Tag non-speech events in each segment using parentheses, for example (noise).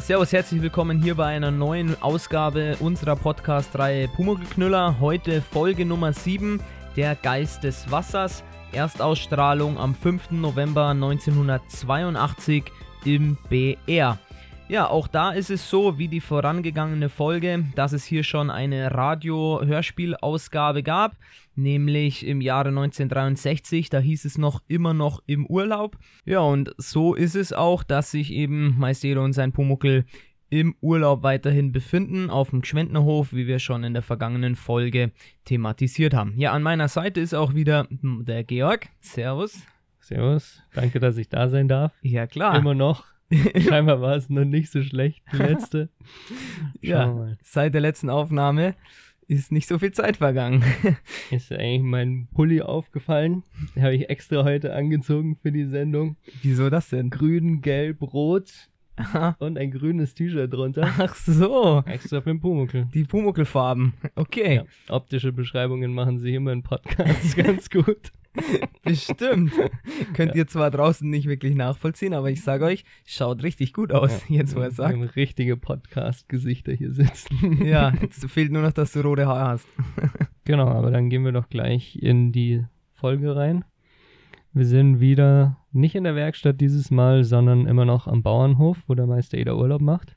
Servus, herzlich willkommen hier bei einer neuen Ausgabe unserer Podcast-Reihe Pumuckl-Knüller. Heute Folge Nummer 7, der Geist des Wassers. Erstausstrahlung am 5. November 1982 im BR. Ja, auch da ist es so wie die vorangegangene Folge, dass es hier schon eine Radio-Hörspielausgabe gab, nämlich im Jahre 1963, da hieß es noch immer noch im Urlaub. Ja, und so ist es auch, dass sich eben Maestero und sein Pumuckel im Urlaub weiterhin befinden, auf dem Gschwendnerhof, wie wir schon in der vergangenen Folge thematisiert haben. Ja, an meiner Seite ist auch wieder der Georg. Servus. Servus, danke, dass ich da sein darf. Ja, klar. Immer noch. (laughs) Scheinbar war es noch nicht so schlecht, die letzte. ja, seit der letzten Aufnahme ist nicht so viel Zeit vergangen. (laughs) ist eigentlich mein Pulli aufgefallen. Den habe ich extra heute angezogen für die Sendung. Wieso das denn? Grün, gelb, rot. und ein grünes T-Shirt drunter. Ach so. Extra für den Pumuckl. Die Pumuckl-Farben. Okay. Ja, optische Beschreibungen machen sie immer in Podcasts (laughs) ganz gut. (laughs) Bestimmt. Könnt ihr zwar draußen nicht wirklich nachvollziehen, aber ich sage euch, schaut richtig gut aus, ja, (laughs) jetzt wo er sagt. Wir richtige Podcast-Gesichter hier sitzen. (laughs) ja, jetzt fehlt nur noch, dass du rote Haare hast. genau, aber dann gehen wir doch gleich in die Folge rein. Wir sind wieder nicht in der Werkstatt dieses Mal, sondern immer noch am Bauernhof, wo der Meister Eder Urlaub macht.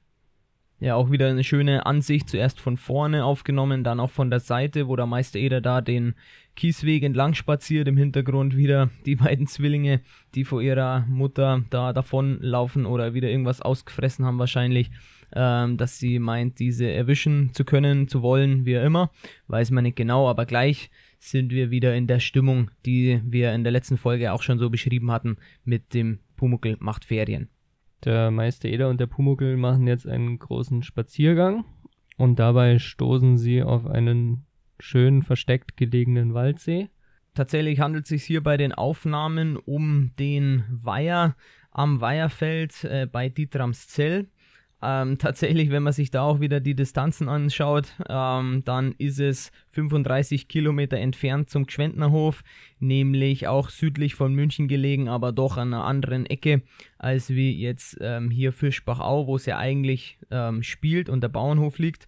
Ja, auch wieder eine schöne Ansicht, zuerst von vorne aufgenommen, dann auch von der Seite, wo der Meister Eder da den Kiesweg entlang spaziert, im Hintergrund wieder die beiden Zwillinge, die vor ihrer Mutter da davonlaufen oder wieder irgendwas ausgefressen haben wahrscheinlich, ähm, dass sie meint, diese erwischen zu können, zu wollen, wie immer, weiß man nicht genau, aber gleich sind wir wieder in der Stimmung, die wir in der letzten Folge auch schon so beschrieben hatten, mit dem Pumuckel macht Ferien. Der Meister Eder und der Pumuckel machen jetzt einen großen Spaziergang und dabei stoßen sie auf einen schön versteckt gelegenen Waldsee. Tatsächlich handelt es sich hier bei den Aufnahmen um den Weiher am Weiherfeld äh, bei Dietramszell. Ähm, tatsächlich, wenn man sich da auch wieder die Distanzen anschaut, ähm, dann ist es 35 Kilometer entfernt zum Gschwendnerhof, nämlich auch südlich von München gelegen, aber doch an einer anderen Ecke als wie jetzt ähm, hier Fischbachau, wo es ja eigentlich ähm, spielt und der Bauernhof liegt.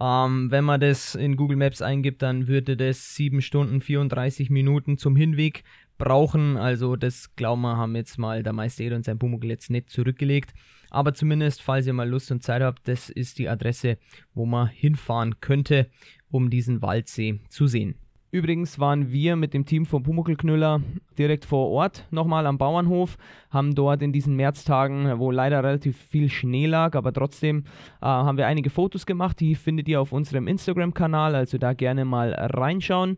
Ähm, wenn man das in Google Maps eingibt, dann würde das 7 Stunden 34 Minuten zum Hinweg brauchen. Also das glauben wir, haben jetzt mal der Meister und sein Pumuckl jetzt nicht zurückgelegt. Aber zumindest, falls ihr mal Lust und Zeit habt, das ist die Adresse, wo man hinfahren könnte, um diesen Waldsee zu sehen. Übrigens waren wir mit dem Team von Pumuckelknüller direkt vor Ort nochmal am Bauernhof, haben dort in diesen Märztagen, wo leider relativ viel Schnee lag, aber trotzdem äh, haben wir einige Fotos gemacht, die findet ihr auf unserem Instagram-Kanal, also da gerne mal reinschauen.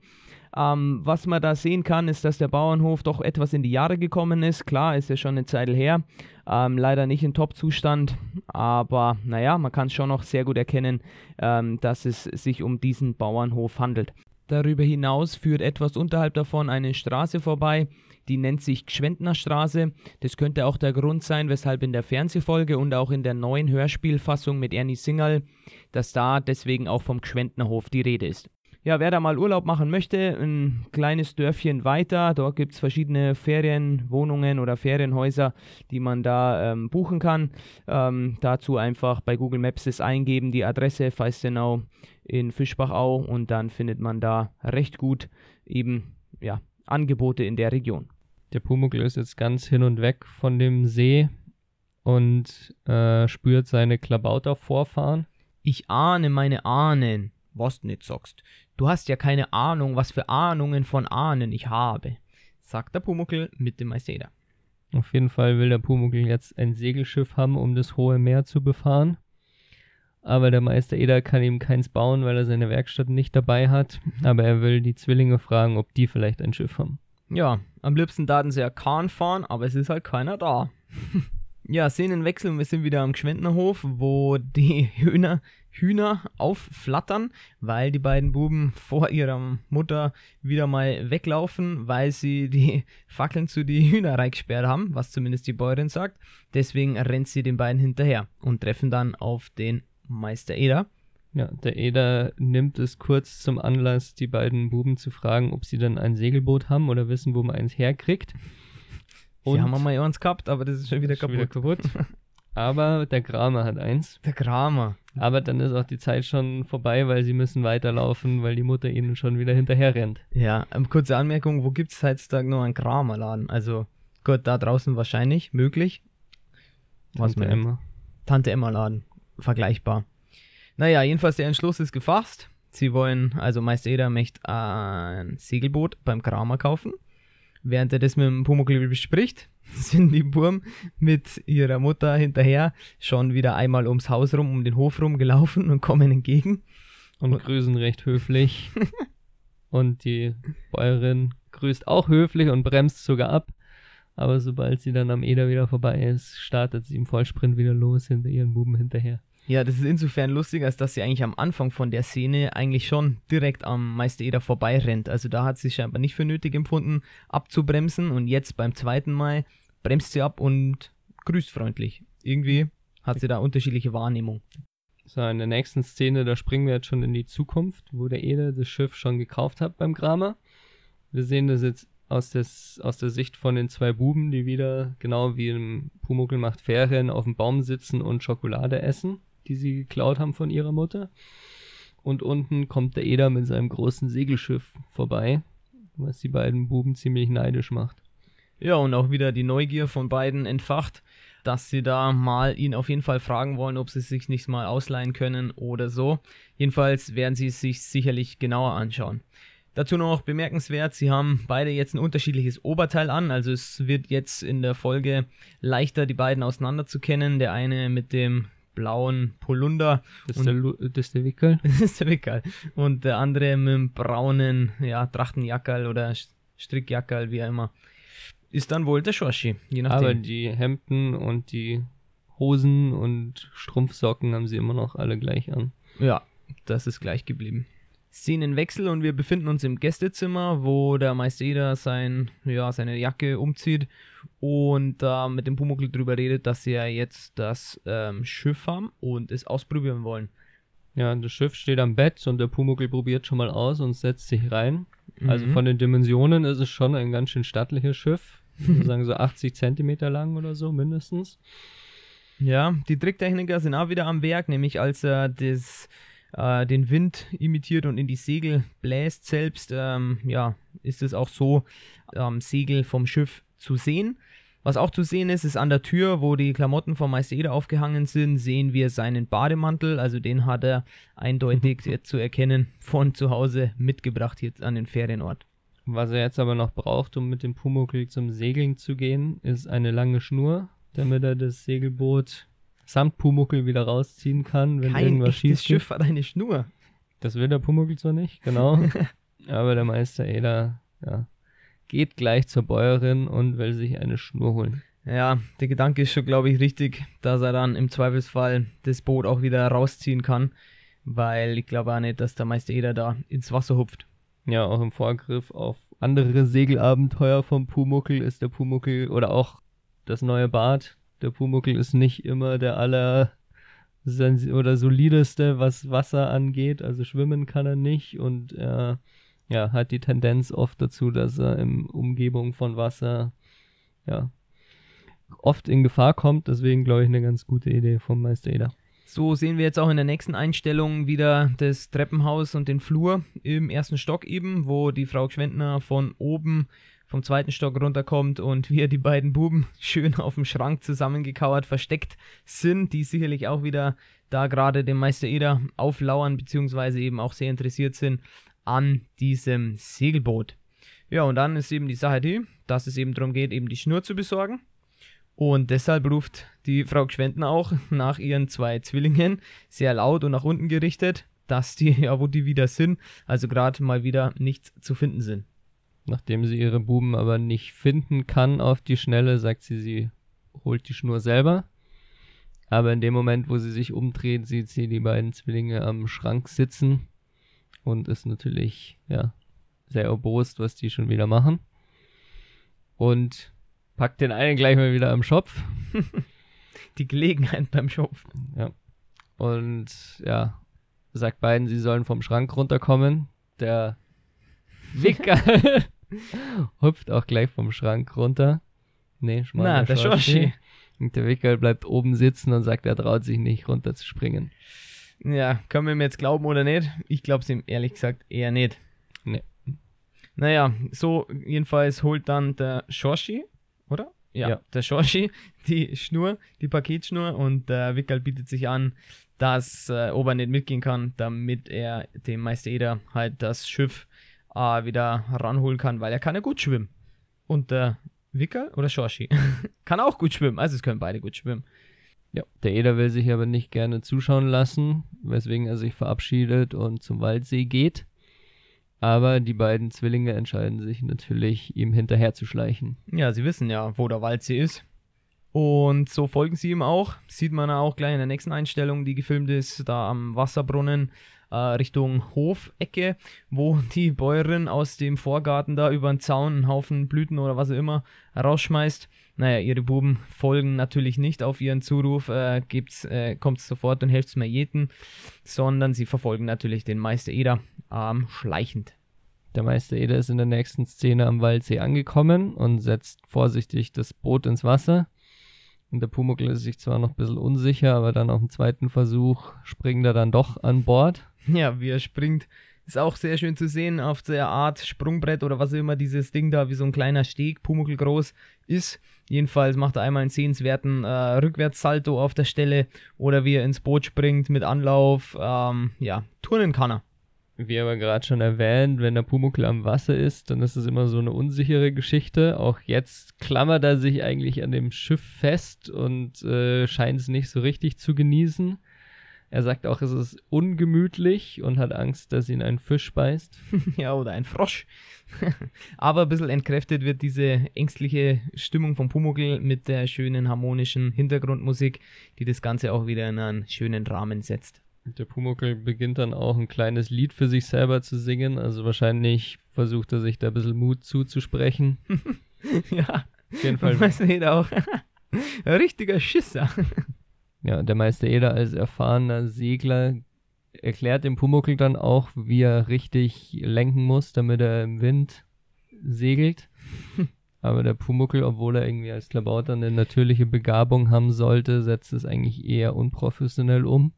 Ähm, was man da sehen kann, ist, dass der Bauernhof doch etwas in die Jahre gekommen ist. Klar, ist ja schon eine Zeit her. Ähm, leider nicht in Top-Zustand, aber naja, man kann schon noch sehr gut erkennen, ähm, dass es sich um diesen Bauernhof handelt. Darüber hinaus führt etwas unterhalb davon eine Straße vorbei, die nennt sich Gschwendner Straße. Das könnte auch der Grund sein, weshalb in der Fernsehfolge und auch in der neuen Hörspielfassung mit Ernie Singerl, dass da deswegen auch vom Gschwendnerhof die Rede ist ja, wer da mal Urlaub machen möchte, ein kleines Dörfchen weiter, dort gibt es verschiedene Ferienwohnungen oder Ferienhäuser, die man da ähm, buchen kann. Ähm, dazu einfach bei Google Maps das eingeben, die Adresse Feistenau in Fischbachau und dann findet man da recht gut eben ja, Angebote in der Region. Der Pumuckl ist jetzt ganz hin und weg von dem See und äh, spürt seine Klabauter-Vorfahren. Ich ahne meine Ahnen, was du nicht sagst. Du hast ja keine Ahnung, was für Ahnungen von Ahnen ich habe, sagt der Pumuckl mit dem Maiseda. Auf jeden Fall will der Pumuckl jetzt ein Segelschiff haben, um das hohe Meer zu befahren. Aber der Meister Eder kann ihm keins bauen, weil er seine Werkstatt nicht dabei hat. Aber er will die Zwillinge fragen, ob die vielleicht ein Schiff haben. Ja, am liebsten daten sie ja Kahn fahren, aber es ist halt keiner da. (laughs) ja, Szenenwechsel und wir sind wieder am Gschwendnerhof, wo die (laughs) Hühner Hühner aufflattern, weil die beiden Buben (laughs) vor ihrer Mutter wieder mal weglaufen, weil sie die (laughs) Fackeln zu die Hühner reingesperrt haben, was zumindest die Bäuerin sagt. Deswegen rennt sie den beiden hinterher und treffen dann auf den Meister Eder. Ja, der Eder nimmt es kurz zum Anlass, die beiden Buben zu fragen, ob sie dann ein Segelboot haben oder wissen, wo man eins herkriegt. Und sie haben mal eins gehabt, aber das ist schon wieder kaputt. Schon wieder kaputt. (laughs) Aber der Kramer hat eins. Der Kramer. Aber dann ist auch die Zeit schon vorbei, weil sie müssen weiterlaufen, weil die Mutter ihnen schon wieder hinterher rennt. Ja, ähm, kurze Anmerkung, wo gibt es heutzutage noch einen Kramerladen? Also, Gott, da draußen wahrscheinlich, möglich. Was Tante Emma. Tante Emma Laden. Vergleichbar. Naja, jedenfalls der Entschluss ist gefasst. Sie wollen, also Meister Eder möchte ein Segelboot beim Kramer kaufen. Während er das mit dem Pumuckl bespricht, sind die Burm mit ihrer Mutter hinterher schon wieder einmal ums Haus rum, um den Hof rum gelaufen und kommen entgegen. Und grüßen recht höflich. (laughs) und die Bäuerin grüßt auch höflich und bremst sogar ab. Aber sobald sie dann am Eder wieder vorbei ist, startet sie im Vollsprint wieder los hinter ihren Buben hinterher. Ja, das ist insofern lustig, als dass sie eigentlich am Anfang von der Szene eigentlich schon direkt am Meister Eder vorbeirennt. Also da hat sie scheinbar nicht für nötig empfunden, abzubremsen und jetzt beim zweiten Mal bremst sie ab und grüßt freundlich. Irgendwie hat sie da unterschiedliche Wahrnehmung. So, in der nächsten Szene, da springen wir jetzt schon in die Zukunft, wo der Eder das Schiff schon gekauft hat beim Kramer. Wir sehen das jetzt aus, des, aus der Sicht von den zwei Buben, die wieder, genau wie im Pumuckl macht Ferien, auf dem Baum sitzen und Schokolade essen, die sie geklaut haben von ihrer Mutter. Und unten kommt der Eder mit seinem großen Segelschiff vorbei, was die beiden Buben ziemlich neidisch macht. Ja, und auch wieder die Neugier von beiden entfacht, dass sie da mal ihn auf jeden Fall fragen wollen, ob sie sich nicht mal ausleihen können oder so. Jedenfalls werden sie es sich sicherlich genauer anschauen. Dazu noch bemerkenswert, sie haben beide jetzt ein unterschiedliches Oberteil an, also es wird jetzt in der Folge leichter, die beiden auseinanderzukennen. Der eine mit dem blauen Polunder, Das ist der, Lu das ist der Wickel. (laughs) das ist der Wickel, und der andere mit dem braunen, ja, Trachtenjackerl oder Strickjackerl, wie auch immer. Ist dann wohl der Schorschi, je nachdem. Aber die Hemden und die Hosen und Strumpfsocken haben sie immer noch alle gleich an. Ja, das ist gleich geblieben. Szenenwechsel und wir befinden uns im Gästezimmer, wo der Meister Eder sein, ja, seine Jacke umzieht und da mit dem Pumuckl drüber redet, dass sie ja jetzt das ähm, Schiff haben und es ausprobieren wollen. Ja, das Schiff steht am Bett und der Pumuckl probiert schon mal aus und setzt sich rein. Also Mhm. von den Dimensionen ist es schon ein ganz schön stattliches Schiff. Sagen so 80 Zentimeter lang oder so mindestens. Ja, die Tricktechniker sind auch wieder am Werk, nämlich als er das, äh, den Wind imitiert und in die Segel bläst selbst, ähm, ja, ist es auch so am Segel vom Schiff zu sehen. Was auch zu sehen ist, ist an der Tür, wo die Klamotten von Meister Eder aufgehangen sind, sehen wir seinen Bademantel. Also den hat er eindeutig (laughs) zu erkennen von zu Hause mitgebracht jetzt an den Ferienort. Was er jetzt aber noch braucht, um mit dem Pumuckl zum Segeln zu gehen, ist eine lange Schnur, damit er das Segelboot samt Pumuckl wieder rausziehen kann, wenn Kein irgendwas schief geht. Schiff hat eine Schnur. Das will der Pumuckl zwar nicht, genau. (laughs) aber der Meister Eder, ja, geht gleich zur Bäuerin und will sich eine Schnur holen. Ja, der Gedanke ist schon, glaube ich, richtig, dass er dann im Zweifelsfall das Boot auch wieder rausziehen kann, weil ich glaube auch nicht, dass der Meister Eder da ins Wasser hupft. Ja, auch im Vorgriff auf andere Segelabenteuer vom Pumuckl ist der Pumuckl oder auch das neue Bad. Der Pumuckl ist nicht immer der aller oder solideste, was Wasser angeht. Also schwimmen kann er nicht und er ja, hat die Tendenz oft dazu, dass er in Umgebung von Wasser ja oft in Gefahr kommt. Deswegen glaube ich eine ganz gute Idee vom Meister Eder. So sehen wir jetzt auch in der nächsten Einstellung wieder das Treppenhaus und den Flur im ersten Stock eben, wo die Frau Gschwendner von oben vom zweiten Stock runterkommt und wir die beiden Buben schön auf dem Schrank zusammengekauert versteckt sind, die sicherlich auch wieder da gerade dem Meister Eder auflauern, beziehungsweise eben auch sehr interessiert sind an diesem Segelboot. Ja, und dann ist eben die Sache die, dass es eben darum geht, eben die Schnur zu besorgen. Und deshalb ruft die Frau Gschwendner auch nach ihren zwei Zwillingen sehr laut und nach unten gerichtet, dass die, (laughs) ja, wo die wieder sind, also gerade mal wieder nichts zu finden sind. Nachdem sie ihre Buben aber nicht finden kann auf die Schnelle, sagt sie, sie holt die Schnur selber. Aber in dem Moment, wo sie sich umdreht, sieht sie die beiden Zwillinge am Schrank sitzen und ist natürlich, ja, sehr erbost, was die schon wieder machen. Und packt den einen gleich mal wieder am Schopf. (laughs) Die Gelegenheit beim Schopf. Und ja, sagt beiden, sie sollen vom Schrank runterkommen. Der Wicker (laughs) hüpft auch gleich vom Schrank runter. Nee, schmal Na, der Schorschi. Und der Wickel bleibt oben sitzen und sagt, er traut sich nicht runterzuspringen. Ja, können wir ihm jetzt glauben oder nicht? Ich glaube es ihm ehrlich gesagt eher nicht. Nee. Naja, so jedenfalls holt dann der Shoshi, oder? Ja, Ja. der Shoshi die Schnur, die Paketschnur und der Wickel bietet sich an, dass äh, Ober nicht mitgehen kann, damit er dem Meister Eder halt das Schiff äh, wieder ranholen kann, weil er kann ja gut schwimmen. Und der Wickel oder Shoshi (laughs) kann auch gut schwimmen, also es können beide gut schwimmen. Ja, der Eder will sich aber nicht gerne zuschauen lassen, weswegen er sich verabschiedet und zum Waldsee geht. Aber die beiden Zwillinge entscheiden sich natürlich, ihm hinterher zu schleichen. Ja, sie wissen ja, wo der Waldsee ist. Und so folgen sie ihm auch. Sieht man auch gleich in der nächsten Einstellung, die gefilmt ist, da am Wasserbrunnen äh, Richtung Hofecke, wo die Bäuerin aus dem Vorgarten da über den Zaun einen Haufen Blüten oder was auch immer rausschmeißt. Naja, ihre Buben folgen natürlich nicht auf ihren Zuruf, äh, gibt's, äh, kommt sofort und helft's mir jeden, sondern sie verfolgen natürlich den Meister Eder ähm, schleichend. Der Meister Eder ist in der nächsten Szene am Waldsee angekommen und setzt vorsichtig das Boot ins Wasser. Und der Pumuckl ist sich zwar noch ein bisschen unsicher, aber dann auf dem zweiten Versuch springt er dann doch an Bord. Ja, wie er springt, ist auch sehr schön zu sehen auf der Art Sprungbrett oder was immer dieses Ding da wie so ein kleiner Steg, Pumuckl groß ist. Jedenfalls macht er einmal einen sehenswerten äh, Rückwärtssalto auf der Stelle oder wie er ins Boot springt mit Anlauf. Ähm, ja, turnen kann er. Wie aber gerade schon erwähnt, wenn der Pumuckl am Wasser ist, dann ist es immer so eine unsichere Geschichte. Auch jetzt klammert er sich eigentlich an dem Schiff fest und äh, scheint es nicht so richtig zu genießen. Er sagt auch, es ist ungemütlich und hat Angst, dass ihn ein Fisch beißt. (laughs) ja, oder ein Frosch. (laughs) Aber ein bisschen entkräftet wird diese ängstliche Stimmung von Pumuckl mit der schönen harmonischen Hintergrundmusik, die das Ganze auch wieder in einen schönen Rahmen setzt. Der Pumuckl beginnt dann auch ein kleines Lied für sich selber zu singen. Also wahrscheinlich versucht er sich da ein bisschen Mut zuzusprechen. (laughs) ja, Auf jeden Fall weiß nicht auch. Richtiger Schisser. Ja, der Meister Eder als erfahrener Segler erklärt dem Pumuckl dann auch, wie er richtig lenken muss, damit er im Wind segelt. (laughs) Aber der Pumuckl, obwohl er irgendwie als Klabauter eine natürliche Begabung haben sollte, setzt es eigentlich eher unprofessionell um.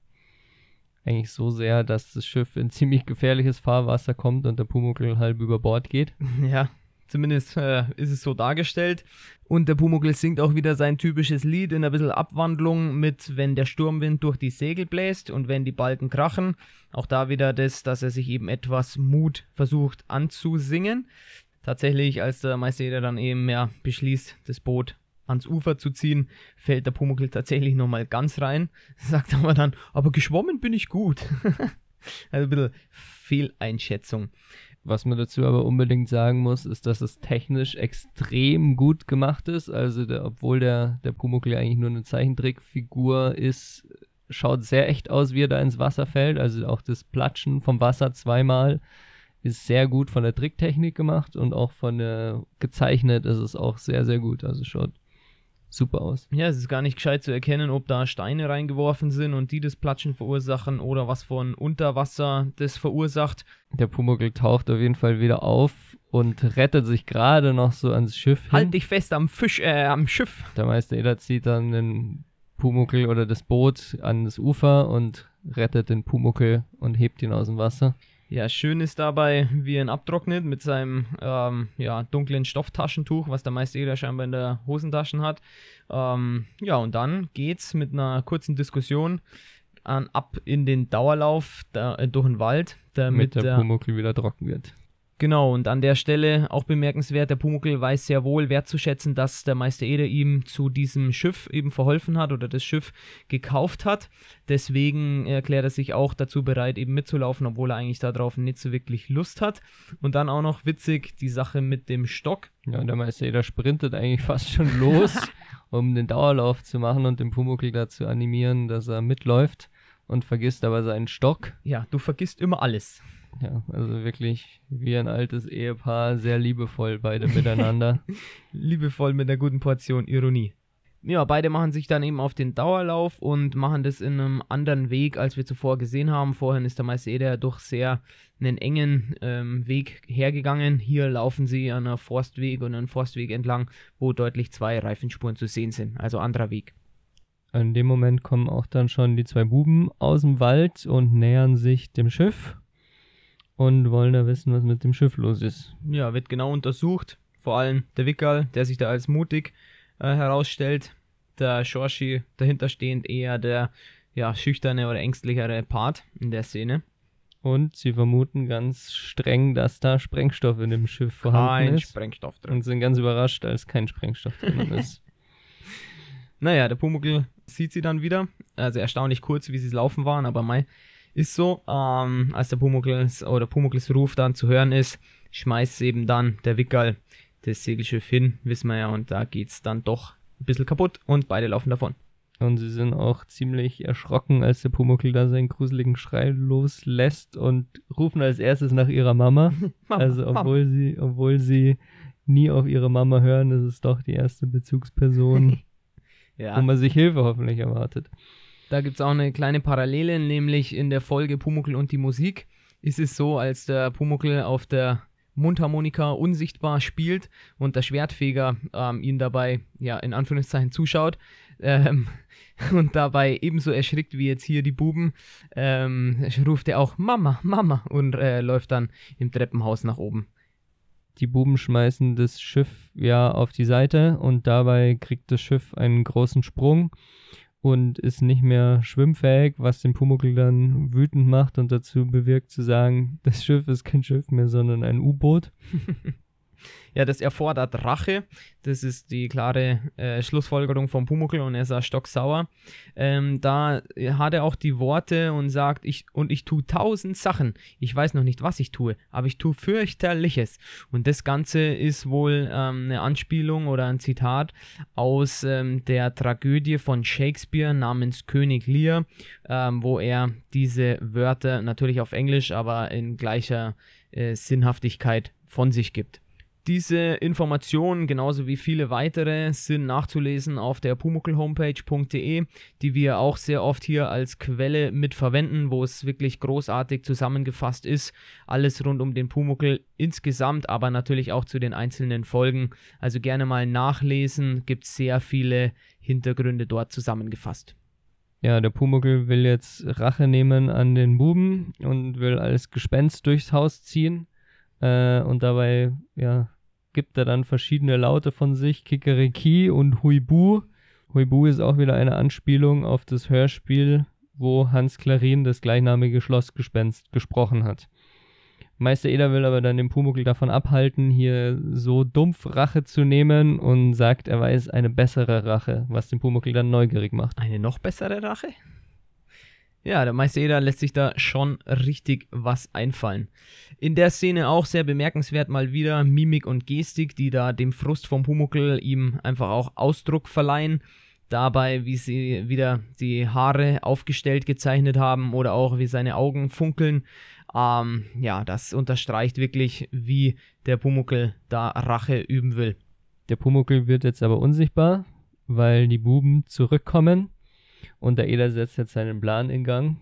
Eigentlich so sehr, dass das Schiff in ziemlich gefährliches Fahrwasser kommt und der Pumuckl halb über Bord geht. (laughs) Ja, zumindest äh, ist es so dargestellt. Und der Pumuckl singt auch wieder sein typisches Lied in ein bisschen Abwandlung mit Wenn der Sturmwind durch die Segel bläst und wenn die Balken krachen. Auch da wieder das, dass er sich eben etwas Mut versucht anzusingen. Tatsächlich, als der Meister dann eben ja beschließt, das Boot ans Ufer zu ziehen, fällt der Pumuckl tatsächlich nochmal ganz rein. (laughs) Sagt aber dann, aber geschwommen bin ich gut. (laughs) also ein bisschen Fehleinschätzung. Was man dazu aber unbedingt sagen muss, ist, dass es technisch extrem gut gemacht ist. Also, der, obwohl der, der Pumuckl eigentlich nur eine Zeichentrickfigur ist, schaut sehr echt aus, wie er da ins Wasser fällt. Also auch das Platschen vom Wasser zweimal ist sehr gut von der Tricktechnik gemacht und auch von der gezeichnet ist es auch sehr, sehr gut. Also schaut super aus. Ja, es ist gar nicht gescheit zu erkennen, ob da Steine reingeworfen sind und die das Platschen verursachen oder was von Unterwasser das verursacht. Der Pumuckl taucht auf jeden Fall wieder auf und rettet sich gerade noch so ans Schiff hin. Halt dich fest am Fisch, äh, am Schiff. Der Meister Eder zieht dann den Pumuckl oder das Boot an das Ufer und rettet den Pumuckl und hebt ihn aus dem Wasser. Ja, schön ist dabei, wie er ihn abtrocknet mit seinem ähm, ja, dunklen Stofftaschentuch, was der Meister Eder scheinbar in der Hosentaschen hat. Ähm, ja, und dann geht's mit einer kurzen Diskussion an, ab in den Dauerlauf da, äh, durch den Wald, damit Damit der der Pumuckl wieder trocken wird. Genau, und an der Stelle auch bemerkenswert, der Pumuckl weiß sehr wohl wertzuschätzen, dass der Meister Eder ihm zu diesem Schiff eben verholfen hat oder das Schiff gekauft hat. Deswegen erklärt er sich auch dazu bereit, eben mitzulaufen, obwohl er eigentlich darauf nicht so wirklich Lust hat. Und dann auch noch witzig die Sache mit dem Stock. Ja, der Meister Eder sprintet eigentlich (laughs) fast schon los, um den Dauerlauf zu machen und den Pumuckl dazu animieren, dass er mitläuft und vergisst aber seinen Stock. Ja, du vergisst immer alles. Ja, also wirklich wie ein altes Ehepaar, sehr liebevoll beide miteinander. (laughs) Liebevoll mit einer guten Portion Ironie. ja, beide machen sich dann eben auf den Dauerlauf und machen das in einem anderen Weg, als wir zuvor gesehen haben. Vorhin ist der Meister Eder durch sehr einen engen ähm, Weg hergegangen. Hier laufen sie an einem Forstweg und einem Forstweg entlang, wo deutlich zwei Reifenspuren zu sehen sind. Also anderer Weg. In dem Moment kommen auch dann schon die zwei Buben aus dem Wald und nähern sich dem Schiff und wollen da wissen, was mit dem Schiff los ist. Ja, wird genau untersucht. Vor allem der Wickerl, der sich da als mutig äh, herausstellt. Der Shoshi dahinter stehend eher der ja, schüchterne oder ängstlichere Part in der Szene. Und sie vermuten ganz streng, dass da Sprengstoff in dem Schiff vorhanden Kein ist. Sprengstoff drin. Und sind ganz überrascht, als kein Sprengstoff drin (laughs) ist. Naja, der Pumuckl sieht sie dann wieder. Also erstaunlich kurz, wie sie es laufen waren, aber Mai ist so. Ähm, als der Pumuckls oder Pumuckls Ruf dann zu hören ist, schmeißt eben dann der Wickerl das Segelschiff hin, wissen wir ja, und da geht's dann doch ein bisschen kaputt und beide laufen davon. Und sie sind auch ziemlich erschrocken, als der Pumuckl da seinen gruseligen Schrei loslässt und rufen als erstes nach ihrer Mama. (laughs) Mama, also Mama. obwohl sie, obwohl sie nie auf ihre Mama hören, ist es doch die erste Bezugsperson, (laughs) Ja, wo man sich Hilfe hoffentlich erwartet. Da gibt es auch eine kleine Parallele, nämlich in der Folge Pumuckl und die Musik ist es so, als der Pumuckl auf der Mundharmonika unsichtbar spielt und der Schwertfeger ähm, ihn dabei, ja, in Anführungszeichen zuschaut ähm, (laughs) und dabei ebenso erschrickt wie jetzt hier die Buben, ähm, ruft er auch Mama, Mama und äh, läuft dann im Treppenhaus nach oben. Die Buben schmeißen das Schiff ja auf die Seite und dabei kriegt das Schiff einen großen Sprung und ist nicht mehr schwimmfähig, was den Pumuckl dann wütend macht und dazu bewirkt zu sagen, (laughs) das Schiff ist kein Schiff mehr, sondern ein U-Boot. (laughs) Ja, das erfordert Rache. Das ist die klare äh, Schlussfolgerung von Pumuckl und er ist stocksauer. Ähm, da hat er auch die Worte und sagt, ich, und ich tue tausend Sachen. Ich weiß noch nicht, was ich tue, aber ich tue fürchterliches. Und das Ganze ist wohl ähm, eine Anspielung oder ein Zitat aus ähm, der Tragödie von Shakespeare namens König Lear, ähm, wo er diese Wörter natürlich auf Englisch, aber in gleicher äh, Sinnhaftigkeit von sich gibt. Diese Informationen, genauso wie viele weitere, sind nachzulesen auf der pumuckelhomepage.de, die wir auch sehr oft hier als Quelle mit verwenden, wo es wirklich großartig zusammengefasst ist. Alles rund um den Pumuckel insgesamt, aber natürlich auch zu den einzelnen Folgen. Also gerne mal nachlesen, gibt sehr viele Hintergründe dort zusammengefasst. Ja, der Pumuckl will jetzt Rache nehmen an den Buben und will als Gespenst durchs Haus ziehen. Äh, und dabei, ja, gibt er dann verschiedene Laute von sich, Kikeriki und Huibu. Huibu ist auch wieder eine Anspielung auf das Hörspiel, wo Hans Klarin das gleichnamige Schlossgespenst gesprochen hat. Meister Eder will aber dann den Pumuckl davon abhalten, hier so dumpf Rache zu nehmen und sagt, er weiß eine bessere Rache, was den Pumuckl dann neugierig macht. Eine noch bessere Rache? Ja, der Meister Eder lässt sich da schon richtig was einfallen. In der Szene auch sehr bemerkenswert mal wieder Mimik und Gestik, die da dem Frust vom Pumuckl ihm einfach auch Ausdruck verleihen. Dabei, wie sie wieder die Haare aufgestellt gezeichnet haben oder auch wie seine Augen funkeln. Ähm, ja, das unterstreicht wirklich, wie der Pumuckl da Rache üben will. Der Pumuckl wird jetzt aber unsichtbar, weil die Buben zurückkommen und der Eder setzt jetzt seinen Plan in Gang.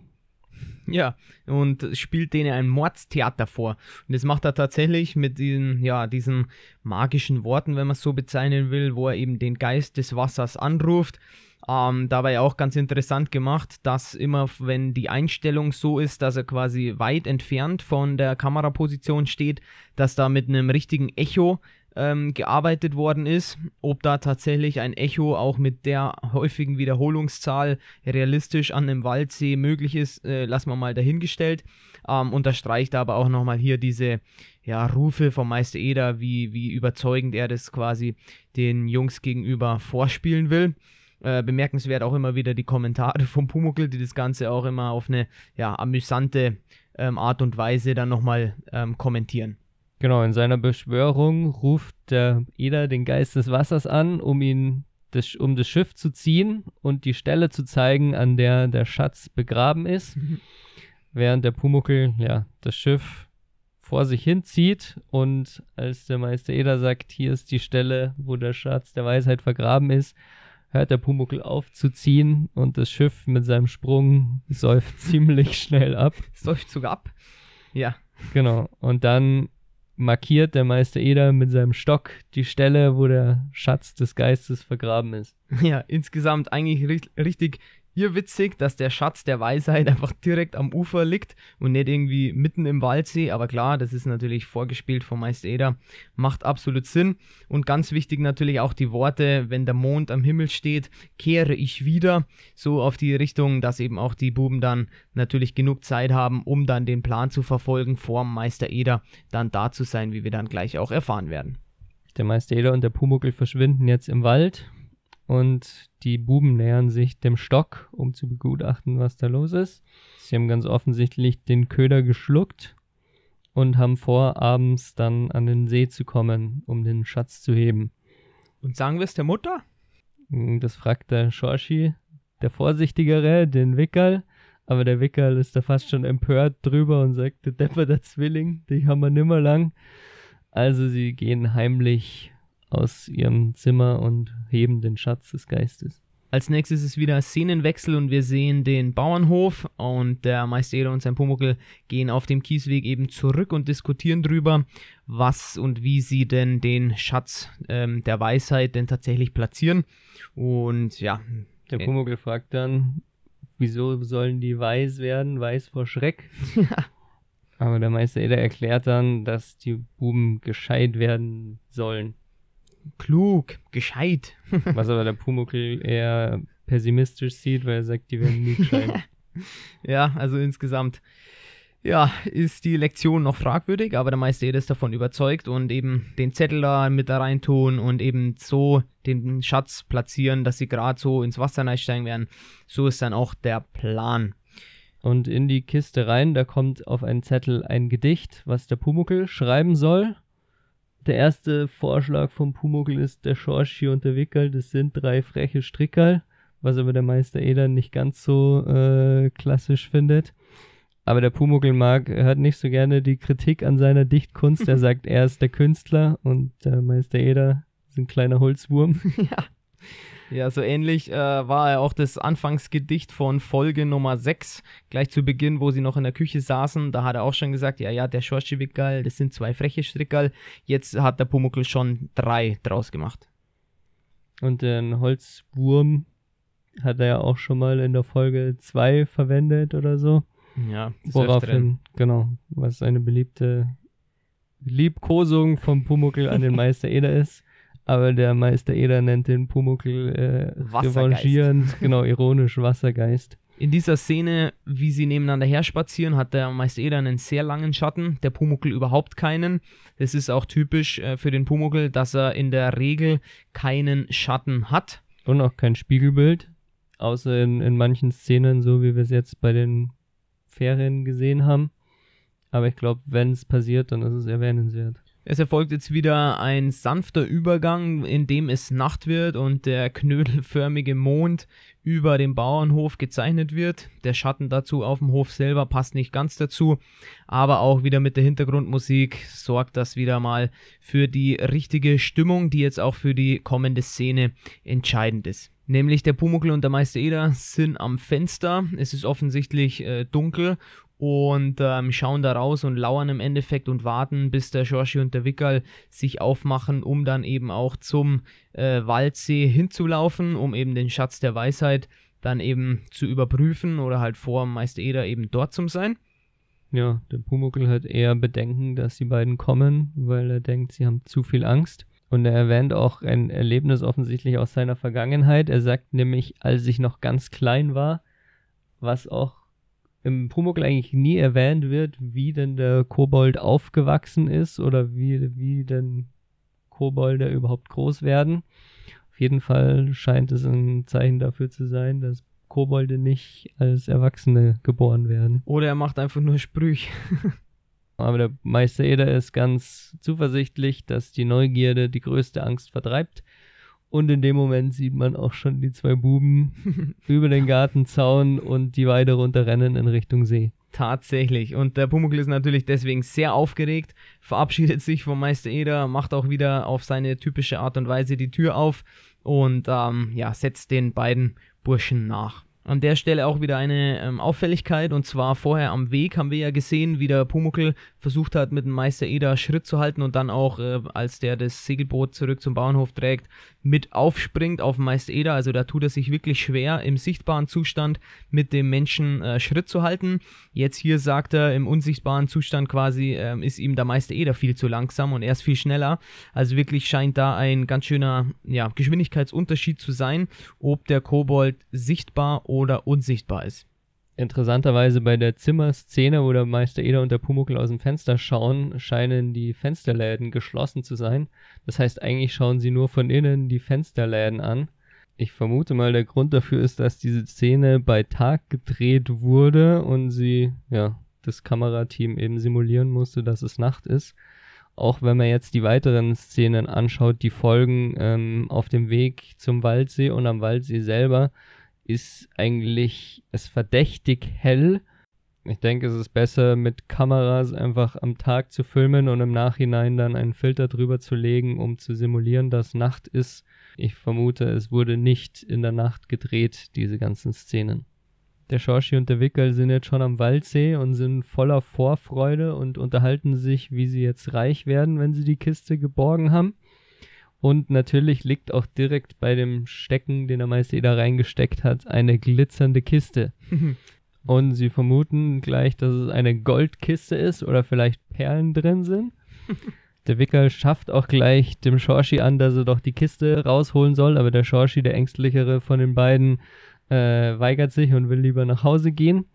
Ja, und spielt denen ein Mordstheater vor. Und das macht er tatsächlich mit diesen, ja, diesen magischen Worten, wenn man es so bezeichnen will, wo er eben den Geist des Wassers anruft. Ähm, dabei auch ganz interessant gemacht, dass immer, wenn die Einstellung so ist, dass er quasi weit entfernt von der Kameraposition steht, dass da mit einem richtigen Echo ähm, gearbeitet worden ist. Ob da tatsächlich ein Echo auch mit der häufigen Wiederholungszahl realistisch an einem Waldsee möglich ist, äh, lassen wir mal dahingestellt. Ähm, unterstreicht aber auch nochmal hier diese ja, Rufe vom Meister Eder, wie, wie überzeugend er das quasi den Jungs gegenüber vorspielen will. Äh, bemerkenswert auch immer wieder die Kommentare vom Pumuckl, die das Ganze auch immer auf eine ja, amüsante ähm, Art und Weise dann nochmal ähm, kommentieren. Genau, in seiner Beschwörung ruft der Eder den Geist des Wassers an, um ihn das, um das Schiff zu ziehen und die Stelle zu zeigen, an der der Schatz begraben ist, während der Pumuckl ja das Schiff vor sich hinzieht und als der Meister Eder sagt, hier ist die Stelle, wo der Schatz der Weisheit vergraben ist, hört der Pumuckl auf zu ziehen und das Schiff mit seinem Sprung (laughs) säuft ziemlich schnell ab. Säuft sogar ab. Ja. Genau. Und dann markiert der Meister Eder mit seinem Stock die Stelle, wo der Schatz des Geistes vergraben ist. Ja, insgesamt eigentlich richtig witzig, dass der Schatz der Weisheit (laughs) einfach direkt am Ufer liegt und nicht irgendwie mitten im Waldsee. Aber klar, das ist natürlich vorgespielt von Meister Eder. Macht absolut Sinn. Und ganz wichtig natürlich auch die Worte, wenn der Mond am Himmel steht, kehre ich wieder. So auf die Richtung, dass eben auch die Buben dann natürlich genug Zeit haben, um dann den Plan zu verfolgen, vor Meister Eder dann da zu sein, wie wir dann gleich auch erfahren werden. Der Meister Eder und der Pumuckel verschwinden jetzt im Wald und die Buben nähern sich dem Stock, um zu begutachten, was da los ist. Sie haben ganz offensichtlich den Köder geschluckt und haben vor, abends dann an den See zu kommen, um den Schatz zu heben. Und sagen wir es der Mutter? Hm, das fragt der Schorschi, der Vorsichtigere, den Wickerl. Aber der Wickerl ist da fast schon empört drüber und sagt, der Depper, der Zwilling, die haben wir nimmer lang. Also sie gehen heimlich aus ihrem Zimmer und heben den Schatz des Geistes. Als nächstes ist wieder Szenenwechsel und wir sehen den Bauernhof und der Meister Eder und sein Pumuckel gehen auf dem Kiesweg eben zurück und diskutieren drüber, was und wie sie denn den Schatz ähm, der Weisheit denn tatsächlich platzieren. Und ja. Der Pumuckel fragt dann, wieso sollen die weiß werden? Weiß vor Schreck. (laughs) Aber der Meister Eder erklärt dann, dass die Buben gescheit werden sollen klug, gescheit. (laughs) Was aber der Pumuckl eher pessimistisch sieht, weil er sagt, die werden nie gescheit. (laughs) ja, also insgesamt, ja, ist die Lektion noch fragwürdig, aber der Meister ist davon überzeugt und eben den Zettel da mit da rein tun und eben so den Schatz platzieren, dass sie gerade so ins Wasser einsteigen werden. So ist dann auch der Plan. Und in die Kiste rein, da kommt auf einen Zettel ein Gedicht, was der Pumuckel schreiben soll. Der erste Vorschlag vom Pumuckl ist der Schorschi und der Wickel. Das sind drei freche Strickerl, was aber der Meister Eder nicht ganz so äh, klassisch findet. Aber der Pumuckl mag, hört nicht so gerne die Kritik an seiner Dichtkunst. Er (laughs) sagt, er ist der Künstler und der Meister Eder ist ein kleiner Holzwurm. (laughs) ja. Ja, so ähnlich äh, war er auch das Anfangsgedicht von Folge Nummer 6, gleich zu Beginn, wo sie noch in der Küche saßen. Da hat er auch schon gesagt, ja, ja, der Schorschewickerl, das sind zwei freche Strickerl. Jetzt hat der Pumuckl schon drei draus gemacht. Und den Holzwurm hat er ja auch schon mal in der Folge 2 verwendet oder so. Ja, woraufhin, genau, was eine beliebte Liebkosung vom Pumuckl an den Meister Eder ist aber der Meister Eder nennt den Pumuckl äh, revanchierend, (laughs) genau, ironisch Wassergeist. In dieser Szene, wie sie nebeneinander her spazieren, hat der Meister Eder einen sehr langen Schatten, der Pumuckl überhaupt keinen. Das ist auch typisch äh, für den Pumuckl, dass er in der Regel keinen Schatten hat. Und auch kein Spiegelbild, außer in, in manchen Szenen, so wie wir es jetzt bei den Ferien gesehen haben. Aber ich glaube, wenn es passiert, dann ist es erwähnenswert. Es erfolgt jetzt wieder ein sanfter Übergang, in dem es Nacht wird und der knödelförmige Mond über dem Bauernhof gezeichnet wird. Der Schatten dazu auf dem Hof selber passt nicht ganz dazu, aber auch wieder mit der Hintergrundmusik sorgt das wieder mal für die richtige Stimmung, die jetzt auch für die kommende Szene entscheidend ist. Nämlich der Pumuckl und der Meister Eder sind am Fenster. Es ist offensichtlich äh, dunkel und ähm, schauen da raus und lauern im Endeffekt und warten, bis der Schorschi und der Wickerl sich aufmachen, um dann eben auch zum äh, Waldsee hinzulaufen, um eben den Schatz der Weisheit dann eben zu überprüfen oder halt vor Meister Eder eben dort zu sein. Ja, der Pumuckl hat eher Bedenken, dass die beiden kommen, weil er denkt, sie haben zu viel Angst. Und er erwähnt auch ein Erlebnis offensichtlich aus seiner Vergangenheit. Er sagt nämlich, als ich noch ganz klein war, was auch im Pumuckl eigentlich nie erwähnt wird, wie denn der Kobold aufgewachsen ist oder wie, wie denn Kobolde überhaupt groß werden. Auf jeden Fall scheint es ein Zeichen dafür zu sein, dass Kobolde nicht als Erwachsene geboren werden. Oder er macht einfach nur Sprüche. (laughs) Aber der Meister Eder ist ganz zuversichtlich, dass die Neugierde die größte Angst vertreibt und in dem Moment sieht man auch schon die zwei Buben (laughs) über den Gartenzaun und die Weide runterrennen in Richtung See. Tatsächlich. Und der Pumuckl ist natürlich deswegen sehr aufgeregt, verabschiedet sich vom Meister Eder, macht auch wieder auf seine typische Art und Weise die Tür auf und ähm, ja, setzt den beiden Burschen nach. An der Stelle auch wieder eine ähm, Auffälligkeit und zwar vorher am Weg haben wir ja gesehen, wie der Pumuckl versucht hat, mit dem Meister Eder Schritt zu halten und dann auch, äh, als der das Segelboot zurück zum Bauernhof trägt, mit aufspringt auf Meister Eder. Also da tut er sich wirklich schwer, im sichtbaren Zustand mit dem Menschen äh, Schritt zu halten. Jetzt hier sagt er, im unsichtbaren Zustand quasi äh, ist ihm der Meister Eder viel zu langsam und er ist viel schneller. Also wirklich scheint da ein ganz schöner ja, Geschwindigkeitsunterschied zu sein, ob der Kobold sichtbar oder unsichtbar ist. Interessanterweise bei der Zimmerszene, wo der Meister Eder und der Pumuckl aus dem Fenster schauen, scheinen die Fensterläden geschlossen zu sein. Das heißt, eigentlich schauen sie nur von innen die Fensterläden an. Ich vermute mal, der Grund dafür ist, dass diese Szene bei Tag gedreht wurde und sie, ja, das Kamerateam eben simulieren musste, dass es Nacht ist. Auch wenn man jetzt die weiteren Szenen anschaut, die folgen ähm, auf dem Weg zum Waldsee und am Waldsee selber, ist eigentlich es verdächtig hell. Ich denke, es ist besser, mit Kameras einfach am Tag zu filmen und im Nachhinein dann einen Filter drüber zu legen, um zu simulieren, dass Nacht ist. Ich vermute, es wurde nicht in der Nacht gedreht, diese ganzen Szenen. Der Schorschi und der Wickel sind jetzt schon am Waldsee und sind voller Vorfreude und unterhalten sich, wie sie jetzt reich werden, wenn sie die Kiste geborgen haben. Und natürlich liegt auch direkt bei dem Stecken, den der Meister da reingesteckt hat, eine glitzernde Kiste. Und sie vermuten gleich, dass es eine Goldkiste ist oder vielleicht Perlen drin sind. (laughs) Der Wickel schafft auch gleich dem Shorschi an, dass er doch die Kiste rausholen soll, aber der Shorschi, der ängstlichere von den beiden, äh, weigert sich und will lieber nach Hause gehen.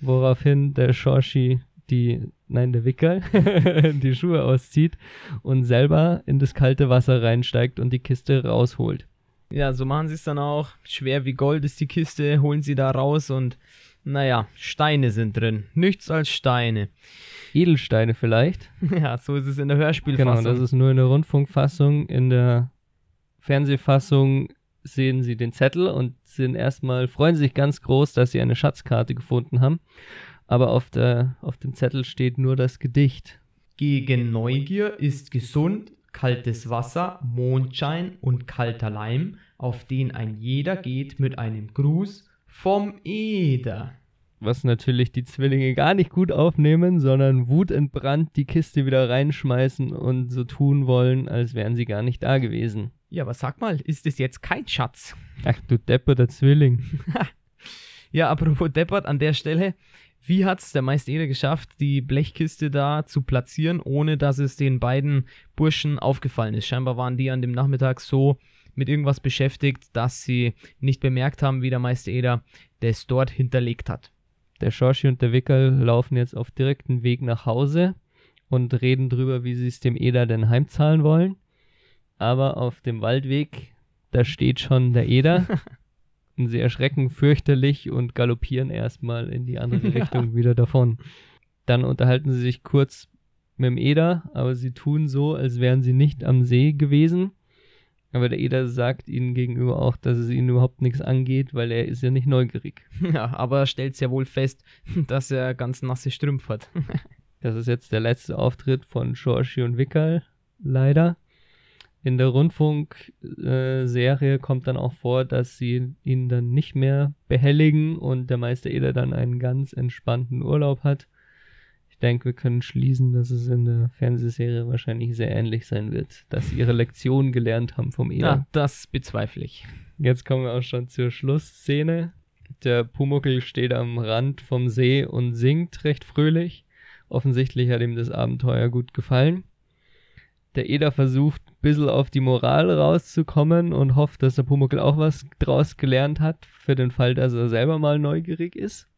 Woraufhin der Shorschi die, nein, der Wickel, (laughs) die Schuhe auszieht und selber in das kalte Wasser reinsteigt und die Kiste rausholt. Ja, so machen sie es dann auch. Schwer wie Gold ist die Kiste, holen sie da raus und naja, Steine sind drin. Nichts als Steine. Edelsteine vielleicht. (laughs) Ja, so ist es in der Hörspielfassung. Genau, das ist nur in der Rundfunkfassung. In der Fernsehfassung sehen sie den Zettel und sind erstmal, freuen sich ganz groß, dass sie eine Schatzkarte gefunden haben aber auf, der, auf dem Zettel steht nur das Gedicht. Gegen Neugier ist gesund kaltes Wasser, Mondschein und kalter Leim, auf den ein jeder geht mit einem Gruß vom Eder. Was natürlich die Zwillinge gar nicht gut aufnehmen, sondern wutentbrannt die Kiste wieder reinschmeißen und so tun wollen, als wären sie gar nicht da gewesen. Ja, aber sag mal, ist es jetzt kein Schatz? Ach du Depper, der Zwilling. (laughs) ja, apropos Deppert an der Stelle. Wie hat es der Meister Eder geschafft, die Blechkiste da zu platzieren, ohne dass es den beiden Burschen aufgefallen ist? Scheinbar waren die an dem Nachmittag so mit irgendwas beschäftigt, dass sie nicht bemerkt haben, wie der Meister Eder das dort hinterlegt hat. Der Schorschi und der Wickel laufen jetzt auf direkten Weg nach Hause und reden drüber, wie sie es dem Eder denn heimzahlen wollen. Aber auf dem Waldweg, da steht schon der Eder (laughs) sie erschrecken fürchterlich und galoppieren erstmal in die andere (laughs) Richtung wieder davon. Dann unterhalten sie sich kurz mit dem Eder, aber sie tun so, als wären sie nicht am See gewesen. Aber der Eder sagt ihnen gegenüber auch, dass es ihnen überhaupt nichts angeht, weil er ist ja nicht neugierig. (laughs) Ja, aber er stellt ja wohl fest, (laughs) dass er ganz nasse Strümpfe hat. das ist jetzt der letzte Auftritt von Shoshi und Wickel, leider. In der Rundfunkserie kommt dann auch vor, dass sie ihn dann nicht mehr behelligen und der Meister Eder dann einen ganz entspannten Urlaub hat. Ich denke, wir können schließen, dass es in der Fernsehserie wahrscheinlich sehr ähnlich sein wird, dass sie ihre Lektion gelernt haben vom Eder. Ja, das bezweifle ich. Jetzt kommen wir auch schon zur Schlussszene. Der Pumuckel steht am Rand vom See und singt recht fröhlich. Offensichtlich hat ihm das Abenteuer gut gefallen. Der Eder versucht bisschen auf die Moral rauszukommen und hofft, dass der Pumuckl auch was draus gelernt hat, für den Fall, dass er selber mal neugierig ist.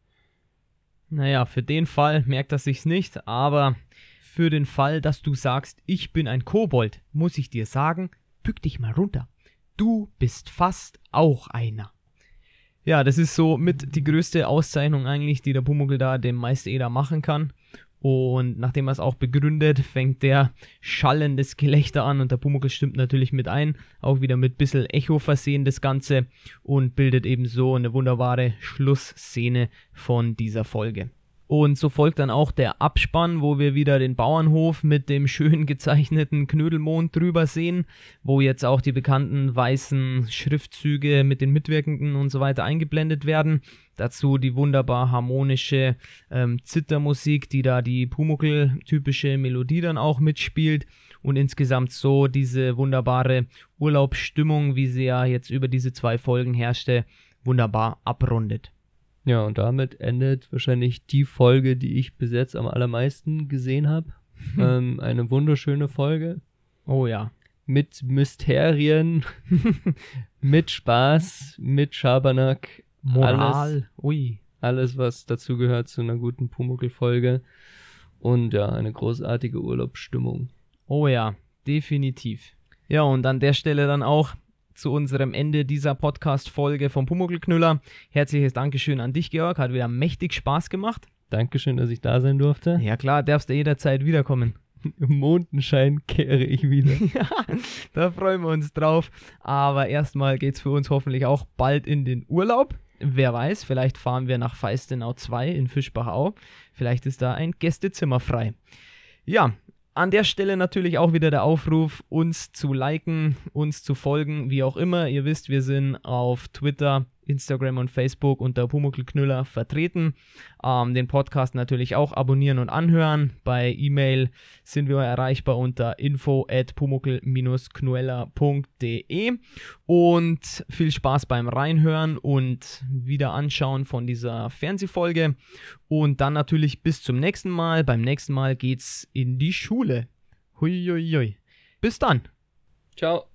Naja, für den Fall merkt er sich's nicht, aber für den Fall, dass du sagst, ich bin ein Kobold, muss ich dir sagen, bück dich mal runter. Du bist fast auch einer. Ja, das ist so mit die größte Auszeichnung eigentlich, die der Pumuckl da dem Meister Eder machen kann. Und nachdem er es auch begründet, fängt der schallendes Gelächter an und der Pumuckl stimmt natürlich mit ein, auch wieder mit bisschen Echo versehen das Ganze und bildet eben so eine wunderbare Schlussszene von dieser Folge. Und so folgt dann auch der Abspann, wo wir wieder den Bauernhof mit dem schön gezeichneten Knödelmond drüber sehen, wo jetzt auch die bekannten weißen Schriftzüge mit den Mitwirkenden und so weiter eingeblendet werden. Dazu die wunderbar harmonische ähm, Zittermusik, die da die Pumuckl-typische Melodie dann auch mitspielt und insgesamt so diese wunderbare Urlaubsstimmung, wie sie ja jetzt über diese zwei Folgen herrschte, wunderbar abrundet. Ja, und damit endet wahrscheinlich die Folge, die ich bis jetzt am allermeisten gesehen habe. (laughs) ähm, eine wunderschöne Folge. Oh ja. Mit Mysterien, (laughs) mit Spaß, mit Schabernack. Moral. Alles, Ui. Alles, was dazu gehört zu einer guten Pumuckl-Folge. Und ja, eine großartige Urlaubsstimmung. Oh ja, definitiv. Ja, und an der Stelle dann auch zu unserem Ende dieser Podcast-Folge vom Pumuckl-Knüller. Herzliches Dankeschön an dich, Georg. Hat wieder mächtig Spaß gemacht. Dankeschön, dass ich da sein durfte. Ja klar, darfst du jederzeit wiederkommen. (laughs) Im Mondenschein kehre ich wieder. (laughs) ja, da freuen wir uns drauf. Aber erstmal geht es für uns hoffentlich auch bald in den Urlaub. Wer weiß, vielleicht fahren wir nach Feistenau 2 in Fischbachau. Vielleicht ist da ein Gästezimmer frei. Ja, an der Stelle natürlich auch wieder der Aufruf, uns zu liken, uns zu folgen, wie auch immer. Ihr wisst, wir sind auf Twitter, Instagram und Facebook unter Pumuckl vertreten. Ähm, den Podcast natürlich auch abonnieren und anhören. Bei E-Mail sind wir erreichbar unter info at pumuckl-knueller.de und viel Spaß beim Reinhören und wieder anschauen von dieser Fernsehfolge. Und dann natürlich bis zum nächsten Mal. Beim nächsten Mal geht's in die Schule. Huiuiui. Bis dann. Ciao.